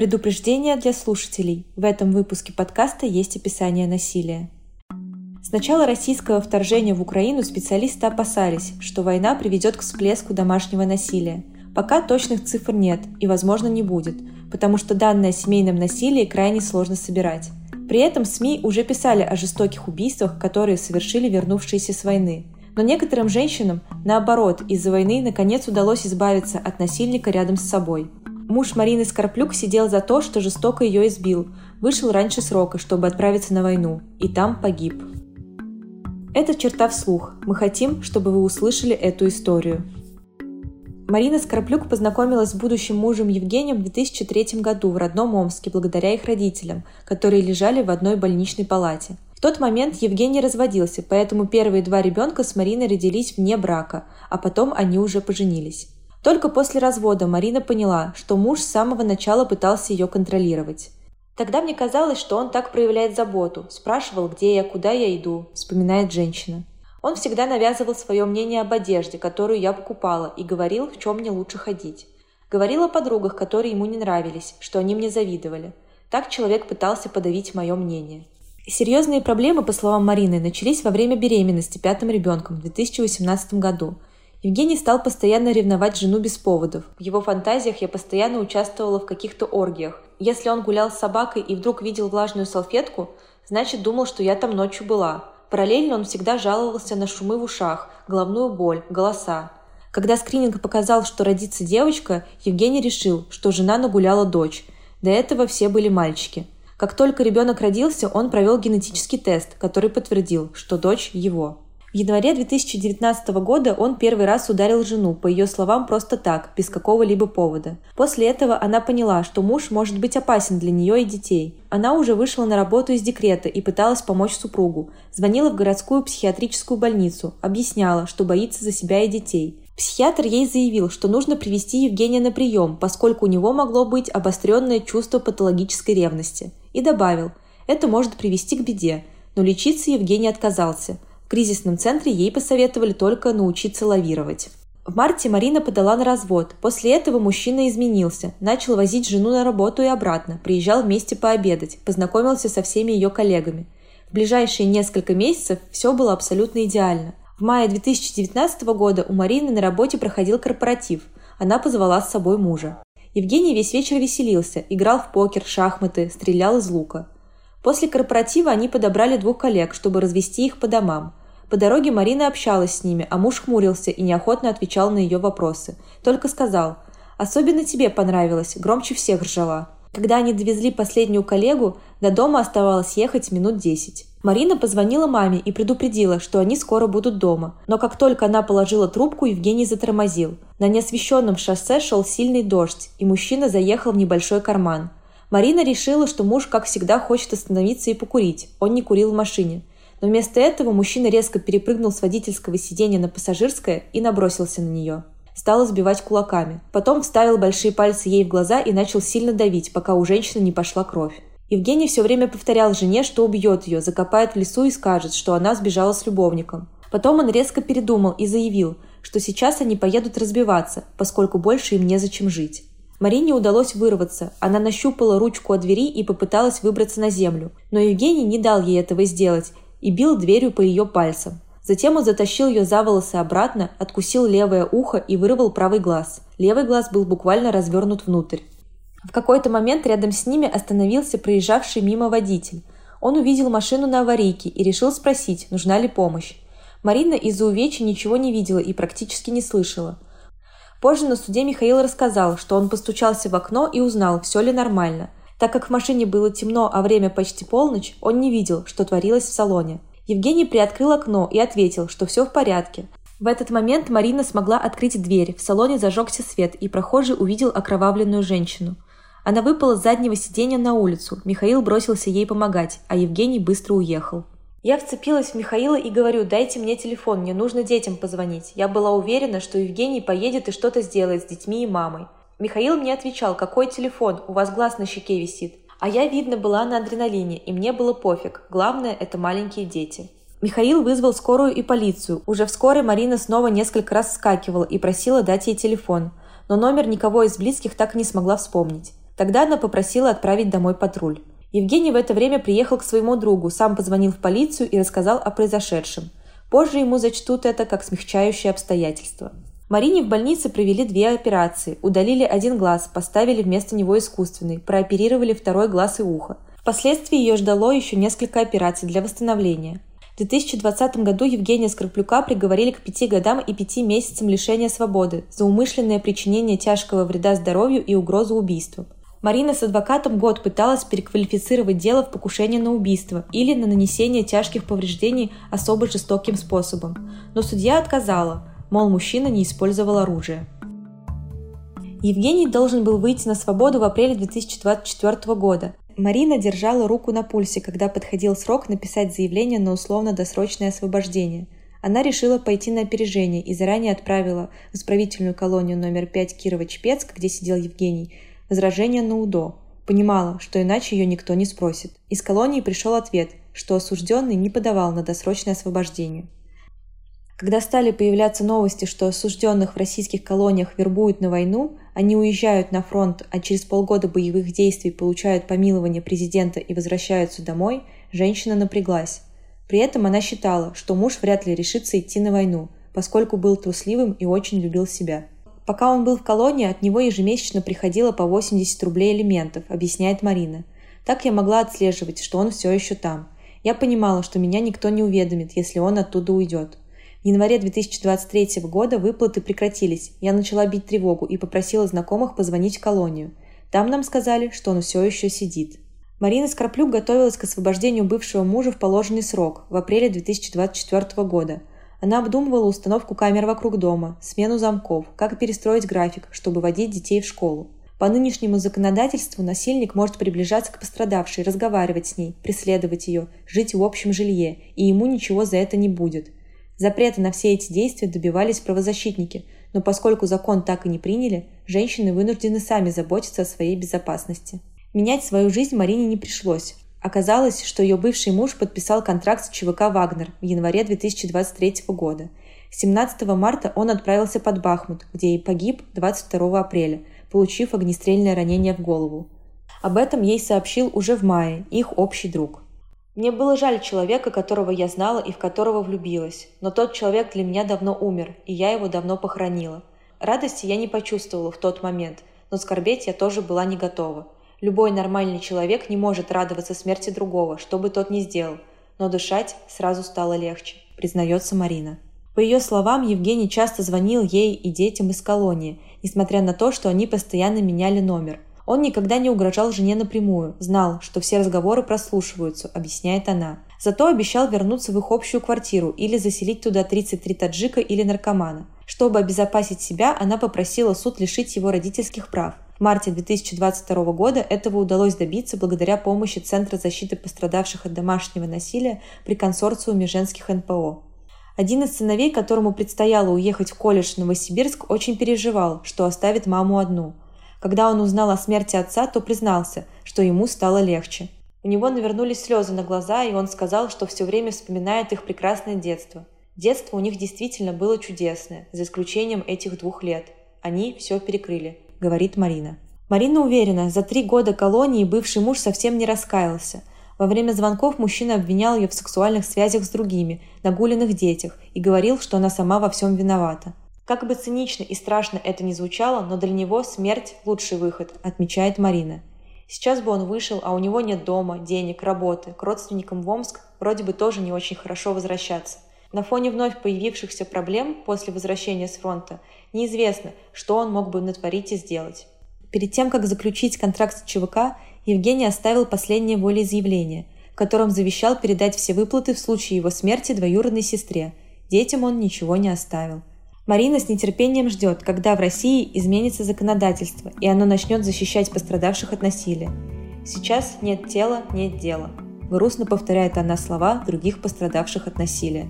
Предупреждение для слушателей. В этом выпуске подкаста есть описание насилия. С начала российского вторжения в Украину специалисты опасались, что война приведет к всплеску домашнего насилия. Пока точных цифр нет и, возможно, не будет, потому что данные о семейном насилии крайне сложно собирать. При этом СМИ уже писали о жестоких убийствах, которые совершили вернувшиеся с войны. Но некоторым женщинам, наоборот, из-за войны наконец удалось избавиться от насильника рядом с собой. Муж Марины Скорплюк сидел за то, что жестоко ее избил, вышел раньше срока, чтобы отправиться на войну, и там погиб. Это черта вслух. Мы хотим, чтобы вы услышали эту историю. Марина Скорплюк познакомилась с будущим мужем Евгением в 2003 году в родном Омске благодаря их родителям, которые лежали в одной больничной палате. В тот момент Евгений разводился, поэтому первые два ребенка с Мариной родились вне брака, а потом они уже поженились. Только после развода Марина поняла, что муж с самого начала пытался ее контролировать. Тогда мне казалось, что он так проявляет заботу, спрашивал, где я, куда я иду, вспоминает женщина. Он всегда навязывал свое мнение об одежде, которую я покупала, и говорил, в чем мне лучше ходить. Говорил о подругах, которые ему не нравились, что они мне завидовали. Так человек пытался подавить мое мнение. Серьезные проблемы, по словам Марины, начались во время беременности пятым ребенком в 2018 году. Евгений стал постоянно ревновать жену без поводов. В его фантазиях я постоянно участвовала в каких-то оргиях. Если он гулял с собакой и вдруг видел влажную салфетку, значит думал, что я там ночью была. Параллельно он всегда жаловался на шумы в ушах, головную боль, голоса. Когда скрининг показал, что родится девочка, Евгений решил, что жена нагуляла дочь. До этого все были мальчики. Как только ребенок родился, он провел генетический тест, который подтвердил, что дочь его. В январе 2019 года он первый раз ударил жену, по ее словам, просто так, без какого-либо повода. После этого она поняла, что муж может быть опасен для нее и детей. Она уже вышла на работу из декрета и пыталась помочь супругу. Звонила в городскую психиатрическую больницу, объясняла, что боится за себя и детей. Психиатр ей заявил, что нужно привести Евгения на прием, поскольку у него могло быть обостренное чувство патологической ревности. И добавил, это может привести к беде, но лечиться Евгений отказался – кризисном центре ей посоветовали только научиться лавировать. В марте Марина подала на развод. После этого мужчина изменился, начал возить жену на работу и обратно, приезжал вместе пообедать, познакомился со всеми ее коллегами. В ближайшие несколько месяцев все было абсолютно идеально. В мае 2019 года у Марины на работе проходил корпоратив. Она позвала с собой мужа. Евгений весь вечер веселился, играл в покер, шахматы, стрелял из лука. После корпоратива они подобрали двух коллег, чтобы развести их по домам. По дороге Марина общалась с ними, а муж хмурился и неохотно отвечал на ее вопросы. Только сказал «Особенно тебе понравилось, громче всех ржала». Когда они довезли последнюю коллегу, до дома оставалось ехать минут десять. Марина позвонила маме и предупредила, что они скоро будут дома. Но как только она положила трубку, Евгений затормозил. На неосвещенном шоссе шел сильный дождь, и мужчина заехал в небольшой карман. Марина решила, что муж, как всегда, хочет остановиться и покурить. Он не курил в машине. Но вместо этого мужчина резко перепрыгнул с водительского сиденья на пассажирское и набросился на нее. Стал избивать кулаками. Потом вставил большие пальцы ей в глаза и начал сильно давить, пока у женщины не пошла кровь. Евгений все время повторял жене, что убьет ее, закопает в лесу и скажет, что она сбежала с любовником. Потом он резко передумал и заявил, что сейчас они поедут разбиваться, поскольку больше им незачем жить. Марине удалось вырваться. Она нащупала ручку от двери и попыталась выбраться на землю. Но Евгений не дал ей этого сделать и бил дверью по ее пальцам. Затем он затащил ее за волосы обратно, откусил левое ухо и вырвал правый глаз. Левый глаз был буквально развернут внутрь. В какой-то момент рядом с ними остановился проезжавший мимо водитель. Он увидел машину на аварийке и решил спросить, нужна ли помощь. Марина из-за увечья ничего не видела и практически не слышала. Позже на суде Михаил рассказал, что он постучался в окно и узнал, все ли нормально – так как в машине было темно, а время почти полночь, он не видел, что творилось в салоне. Евгений приоткрыл окно и ответил, что все в порядке. В этот момент Марина смогла открыть дверь, в салоне зажегся свет, и прохожий увидел окровавленную женщину. Она выпала с заднего сиденья на улицу, Михаил бросился ей помогать, а Евгений быстро уехал. Я вцепилась в Михаила и говорю, дайте мне телефон, мне нужно детям позвонить. Я была уверена, что Евгений поедет и что-то сделает с детьми и мамой. Михаил мне отвечал, какой телефон, у вас глаз на щеке висит. А я, видно, была на адреналине, и мне было пофиг. Главное – это маленькие дети. Михаил вызвал скорую и полицию. Уже вскоре Марина снова несколько раз скакивала и просила дать ей телефон. Но номер никого из близких так и не смогла вспомнить. Тогда она попросила отправить домой патруль. Евгений в это время приехал к своему другу, сам позвонил в полицию и рассказал о произошедшем. Позже ему зачтут это как смягчающее обстоятельство. Марине в больнице провели две операции. Удалили один глаз, поставили вместо него искусственный, прооперировали второй глаз и ухо. Впоследствии ее ждало еще несколько операций для восстановления. В 2020 году Евгения Скорплюка приговорили к пяти годам и пяти месяцам лишения свободы за умышленное причинение тяжкого вреда здоровью и угрозу убийством. Марина с адвокатом год пыталась переквалифицировать дело в покушение на убийство или на нанесение тяжких повреждений особо жестоким способом. Но судья отказала, мол, мужчина не использовал оружие. Евгений должен был выйти на свободу в апреле 2024 года. Марина держала руку на пульсе, когда подходил срок написать заявление на условно-досрочное освобождение. Она решила пойти на опережение и заранее отправила в исправительную колонию номер 5 Кирова-Чепецк, где сидел Евгений, возражение на УДО. Понимала, что иначе ее никто не спросит. Из колонии пришел ответ, что осужденный не подавал на досрочное освобождение. Когда стали появляться новости, что осужденных в российских колониях вербуют на войну, они уезжают на фронт, а через полгода боевых действий получают помилование президента и возвращаются домой, женщина напряглась. При этом она считала, что муж вряд ли решится идти на войну, поскольку был трусливым и очень любил себя. Пока он был в колонии, от него ежемесячно приходило по 80 рублей элементов, объясняет Марина. Так я могла отслеживать, что он все еще там. Я понимала, что меня никто не уведомит, если он оттуда уйдет. В январе 2023 года выплаты прекратились. Я начала бить тревогу и попросила знакомых позвонить в колонию. Там нам сказали, что он все еще сидит. Марина Скраплюк готовилась к освобождению бывшего мужа в положенный срок в апреле 2024 года. Она обдумывала установку камер вокруг дома, смену замков, как перестроить график, чтобы водить детей в школу. По нынешнему законодательству насильник может приближаться к пострадавшей, разговаривать с ней, преследовать ее, жить в общем жилье, и ему ничего за это не будет. Запрета на все эти действия добивались правозащитники, но поскольку закон так и не приняли, женщины вынуждены сами заботиться о своей безопасности. Менять свою жизнь Марине не пришлось. Оказалось, что ее бывший муж подписал контракт с ЧВК «Вагнер» в январе 2023 года. 17 марта он отправился под Бахмут, где и погиб 22 апреля, получив огнестрельное ранение в голову. Об этом ей сообщил уже в мае их общий друг. Мне было жаль человека, которого я знала и в которого влюбилась, но тот человек для меня давно умер, и я его давно похоронила. Радости я не почувствовала в тот момент, но скорбеть я тоже была не готова. Любой нормальный человек не может радоваться смерти другого, что бы тот ни сделал, но дышать сразу стало легче, признается Марина. По ее словам, Евгений часто звонил ей и детям из колонии, несмотря на то, что они постоянно меняли номер. Он никогда не угрожал жене напрямую, знал, что все разговоры прослушиваются, объясняет она. Зато обещал вернуться в их общую квартиру или заселить туда 33 таджика или наркомана. Чтобы обезопасить себя, она попросила суд лишить его родительских прав. В марте 2022 года этого удалось добиться благодаря помощи Центра защиты пострадавших от домашнего насилия при консорциуме женских НПО. Один из сыновей, которому предстояло уехать в колледж в Новосибирск, очень переживал, что оставит маму одну. Когда он узнал о смерти отца, то признался, что ему стало легче. У него навернулись слезы на глаза, и он сказал, что все время вспоминает их прекрасное детство. Детство у них действительно было чудесное, за исключением этих двух лет. Они все перекрыли говорит Марина. Марина уверена, за три года колонии бывший муж совсем не раскаялся. Во время звонков мужчина обвинял ее в сексуальных связях с другими, нагуленных детях, и говорил, что она сама во всем виновата. Как бы цинично и страшно это ни звучало, но для него смерть – лучший выход, отмечает Марина. Сейчас бы он вышел, а у него нет дома, денег, работы. К родственникам в Омск вроде бы тоже не очень хорошо возвращаться. На фоне вновь появившихся проблем после возвращения с фронта неизвестно, что он мог бы натворить и сделать. Перед тем, как заключить контракт с ЧВК, Евгений оставил последнее волеизъявление, в котором завещал передать все выплаты в случае его смерти двоюродной сестре. Детям он ничего не оставил. Марина с нетерпением ждет, когда в России изменится законодательство, и оно начнет защищать пострадавших от насилия. Сейчас нет тела, нет дела. Грустно повторяет она слова других пострадавших от насилия.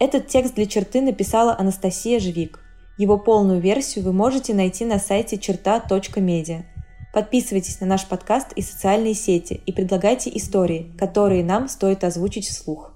Этот текст для черты написала Анастасия Жвик. Его полную версию вы можете найти на сайте черта.медиа. Подписывайтесь на наш подкаст и социальные сети и предлагайте истории, которые нам стоит озвучить вслух.